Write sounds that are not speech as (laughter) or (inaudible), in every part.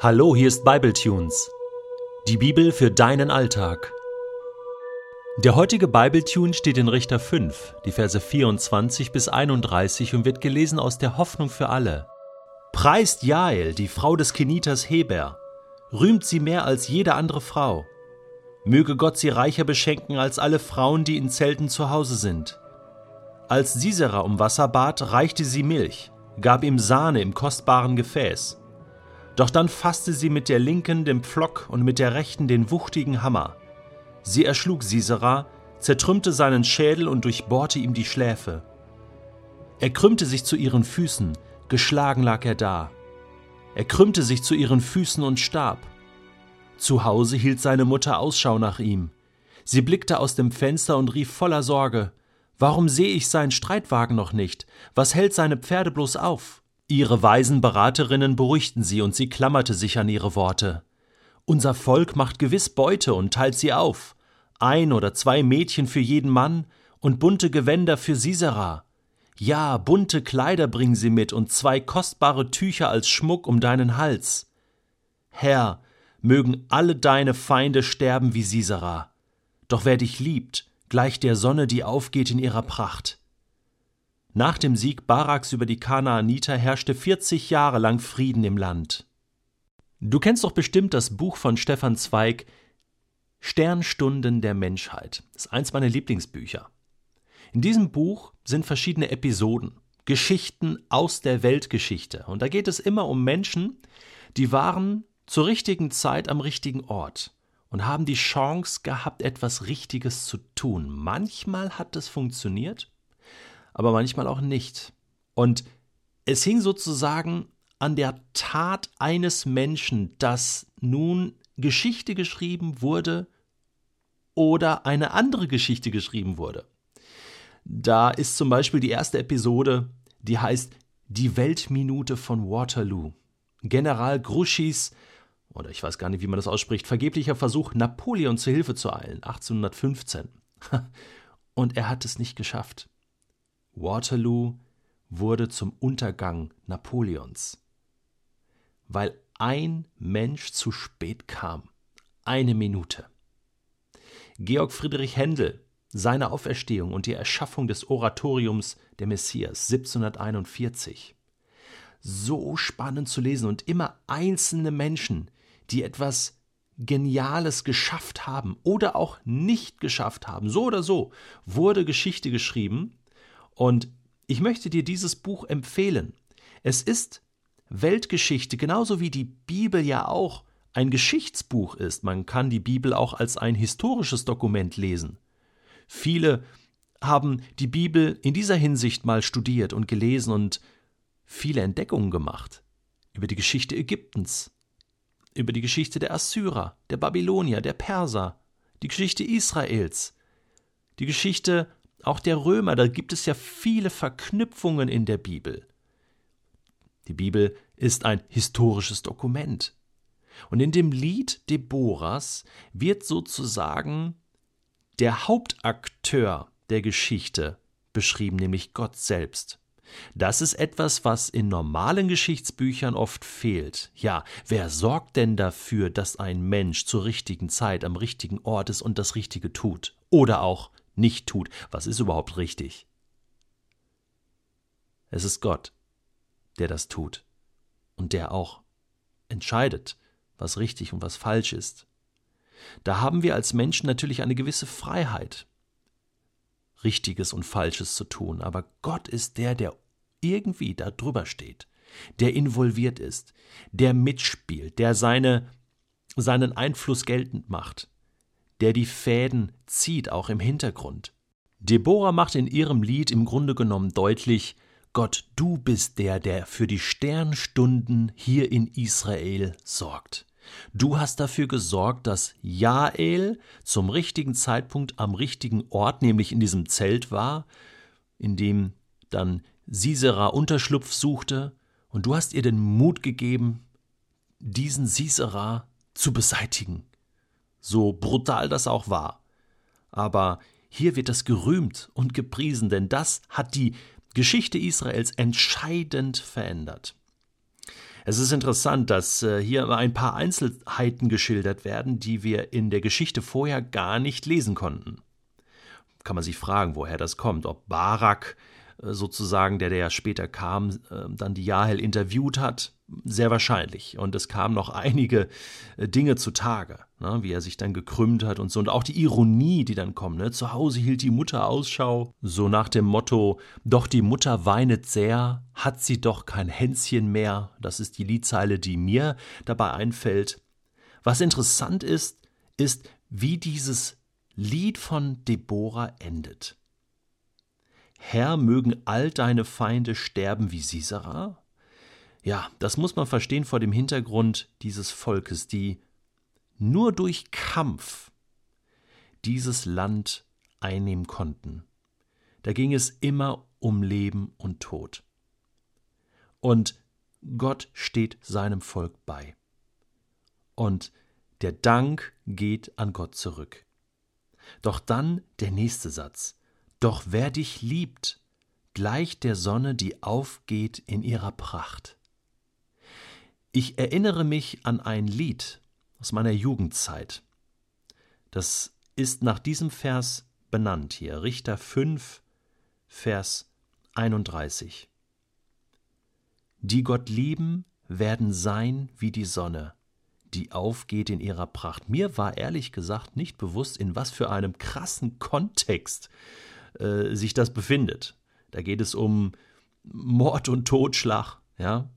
Hallo, hier ist Bibletunes. Die Bibel für deinen Alltag. Der heutige Bibletune steht in Richter 5, die Verse 24 bis 31 und wird gelesen aus der Hoffnung für alle. Preist Jael, die Frau des Keniters Heber. Rühmt sie mehr als jede andere Frau. Möge Gott sie reicher beschenken als alle Frauen, die in Zelten zu Hause sind. Als Sisera um Wasser bat, reichte sie Milch, gab ihm Sahne im kostbaren Gefäß. Doch dann fasste sie mit der linken den Pflock und mit der rechten den wuchtigen Hammer. Sie erschlug Sisera, zertrümmte seinen Schädel und durchbohrte ihm die Schläfe. Er krümmte sich zu ihren Füßen, geschlagen lag er da. Er krümmte sich zu ihren Füßen und starb. Zu Hause hielt seine Mutter Ausschau nach ihm. Sie blickte aus dem Fenster und rief voller Sorge Warum sehe ich seinen Streitwagen noch nicht? Was hält seine Pferde bloß auf? Ihre weisen Beraterinnen beruhigten sie und sie klammerte sich an ihre Worte. Unser Volk macht gewiss Beute und teilt sie auf. Ein oder zwei Mädchen für jeden Mann und bunte Gewänder für Sisera. Ja, bunte Kleider bringen sie mit und zwei kostbare Tücher als Schmuck um deinen Hals. Herr, mögen alle deine Feinde sterben wie Sisera. Doch wer dich liebt, gleicht der Sonne, die aufgeht in ihrer Pracht. Nach dem Sieg Baraks über die Kanaaniter herrschte 40 Jahre lang Frieden im Land. Du kennst doch bestimmt das Buch von Stefan Zweig Sternstunden der Menschheit. Das ist eins meiner Lieblingsbücher. In diesem Buch sind verschiedene Episoden, Geschichten aus der Weltgeschichte. Und da geht es immer um Menschen, die waren zur richtigen Zeit am richtigen Ort und haben die Chance gehabt, etwas Richtiges zu tun. Manchmal hat es funktioniert aber manchmal auch nicht. Und es hing sozusagen an der Tat eines Menschen, dass nun Geschichte geschrieben wurde oder eine andere Geschichte geschrieben wurde. Da ist zum Beispiel die erste Episode, die heißt Die Weltminute von Waterloo. General Gruschis, oder ich weiß gar nicht, wie man das ausspricht, vergeblicher Versuch, Napoleon zu Hilfe zu eilen, 1815. (laughs) Und er hat es nicht geschafft. Waterloo wurde zum Untergang Napoleons, weil ein Mensch zu spät kam. Eine Minute. Georg Friedrich Händel, seine Auferstehung und die Erschaffung des Oratoriums der Messias 1741. So spannend zu lesen und immer einzelne Menschen, die etwas Geniales geschafft haben oder auch nicht geschafft haben, so oder so, wurde Geschichte geschrieben und ich möchte dir dieses Buch empfehlen. Es ist Weltgeschichte, genauso wie die Bibel ja auch ein Geschichtsbuch ist. Man kann die Bibel auch als ein historisches Dokument lesen. Viele haben die Bibel in dieser Hinsicht mal studiert und gelesen und viele Entdeckungen gemacht über die Geschichte Ägyptens, über die Geschichte der Assyrer, der Babylonier, der Perser, die Geschichte Israels, die Geschichte auch der Römer, da gibt es ja viele Verknüpfungen in der Bibel. Die Bibel ist ein historisches Dokument. Und in dem Lied Deborahs wird sozusagen der Hauptakteur der Geschichte beschrieben, nämlich Gott selbst. Das ist etwas, was in normalen Geschichtsbüchern oft fehlt. Ja, wer sorgt denn dafür, dass ein Mensch zur richtigen Zeit am richtigen Ort ist und das Richtige tut? Oder auch nicht tut. Was ist überhaupt richtig? Es ist Gott, der das tut und der auch entscheidet, was richtig und was falsch ist. Da haben wir als Menschen natürlich eine gewisse Freiheit, Richtiges und Falsches zu tun, aber Gott ist der, der irgendwie da drüber steht, der involviert ist, der mitspielt, der seine, seinen Einfluss geltend macht der die Fäden zieht, auch im Hintergrund. Deborah macht in ihrem Lied im Grunde genommen deutlich, Gott, du bist der, der für die Sternstunden hier in Israel sorgt. Du hast dafür gesorgt, dass Jael zum richtigen Zeitpunkt am richtigen Ort, nämlich in diesem Zelt war, in dem dann Sisera Unterschlupf suchte, und du hast ihr den Mut gegeben, diesen Sisera zu beseitigen so brutal das auch war. Aber hier wird das gerühmt und gepriesen, denn das hat die Geschichte Israels entscheidend verändert. Es ist interessant, dass äh, hier ein paar Einzelheiten geschildert werden, die wir in der Geschichte vorher gar nicht lesen konnten. Kann man sich fragen, woher das kommt, ob Barak sozusagen, der, der ja später kam, äh, dann die Jahel interviewt hat, sehr wahrscheinlich. Und es kamen noch einige äh, Dinge zutage, ne, wie er sich dann gekrümmt hat und so. Und auch die Ironie, die dann kommt. Ne? Zu Hause hielt die Mutter Ausschau, so nach dem Motto: Doch die Mutter weinet sehr, hat sie doch kein Hänschen mehr. Das ist die Liedzeile, die mir dabei einfällt. Was interessant ist, ist, wie dieses Lied von Deborah endet. Herr, mögen all deine Feinde sterben wie Sisera? Ja, das muss man verstehen vor dem Hintergrund dieses Volkes, die nur durch Kampf dieses Land einnehmen konnten. Da ging es immer um Leben und Tod. Und Gott steht seinem Volk bei. Und der Dank geht an Gott zurück. Doch dann der nächste Satz. Doch wer dich liebt, gleicht der Sonne, die aufgeht in ihrer Pracht. Ich erinnere mich an ein Lied aus meiner Jugendzeit. Das ist nach diesem Vers benannt hier, Richter 5, Vers 31. Die Gott lieben, werden sein wie die Sonne, die aufgeht in ihrer Pracht. Mir war ehrlich gesagt nicht bewusst, in was für einem krassen Kontext äh, sich das befindet. Da geht es um Mord und Totschlag, ja.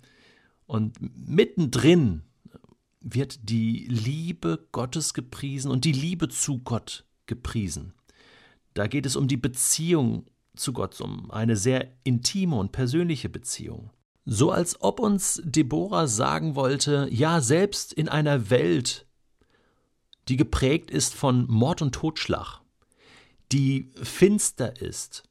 Und mittendrin wird die Liebe Gottes gepriesen und die Liebe zu Gott gepriesen. Da geht es um die Beziehung zu Gott, um eine sehr intime und persönliche Beziehung. So als ob uns Deborah sagen wollte, ja, selbst in einer Welt, die geprägt ist von Mord und Totschlag, die finster ist,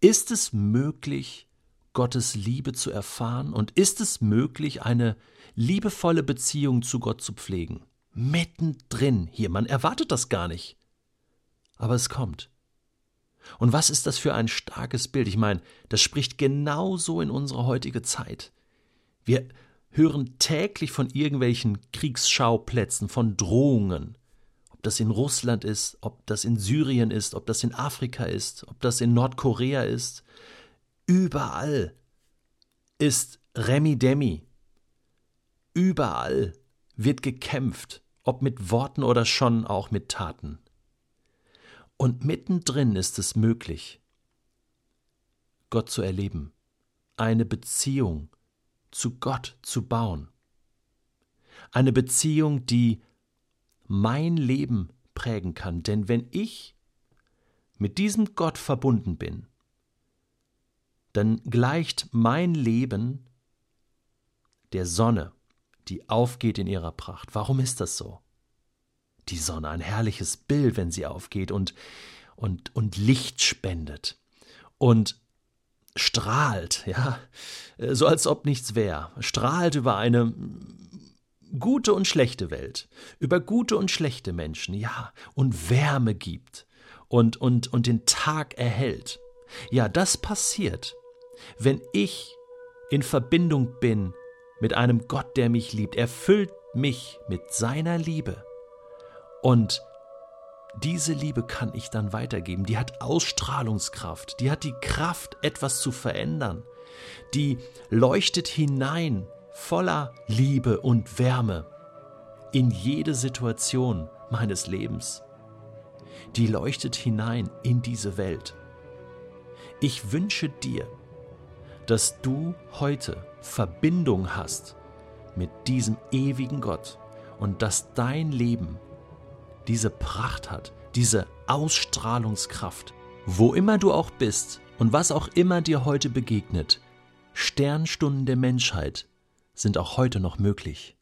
ist es möglich, Gottes Liebe zu erfahren und ist es möglich, eine liebevolle Beziehung zu Gott zu pflegen? Mittendrin hier, man erwartet das gar nicht. Aber es kommt. Und was ist das für ein starkes Bild? Ich meine, das spricht genauso in unsere heutige Zeit. Wir hören täglich von irgendwelchen Kriegsschauplätzen, von Drohungen, das in Russland ist, ob das in Syrien ist, ob das in Afrika ist, ob das in Nordkorea ist. Überall ist Remi Demi. Überall wird gekämpft, ob mit Worten oder schon auch mit Taten. Und mittendrin ist es möglich, Gott zu erleben, eine Beziehung zu Gott zu bauen. Eine Beziehung, die mein Leben prägen kann. Denn wenn ich mit diesem Gott verbunden bin, dann gleicht mein Leben der Sonne, die aufgeht in ihrer Pracht. Warum ist das so? Die Sonne, ein herrliches Bild, wenn sie aufgeht und, und, und Licht spendet und strahlt, ja, so als ob nichts wäre, strahlt über eine gute und schlechte Welt, über gute und schlechte Menschen, ja, und Wärme gibt und, und, und den Tag erhält. Ja, das passiert, wenn ich in Verbindung bin mit einem Gott, der mich liebt. Er füllt mich mit seiner Liebe. Und diese Liebe kann ich dann weitergeben. Die hat Ausstrahlungskraft. Die hat die Kraft, etwas zu verändern. Die leuchtet hinein voller Liebe und Wärme in jede Situation meines Lebens. Die leuchtet hinein in diese Welt. Ich wünsche dir, dass du heute Verbindung hast mit diesem ewigen Gott und dass dein Leben diese Pracht hat, diese Ausstrahlungskraft. Wo immer du auch bist und was auch immer dir heute begegnet, Sternstunden der Menschheit sind auch heute noch möglich.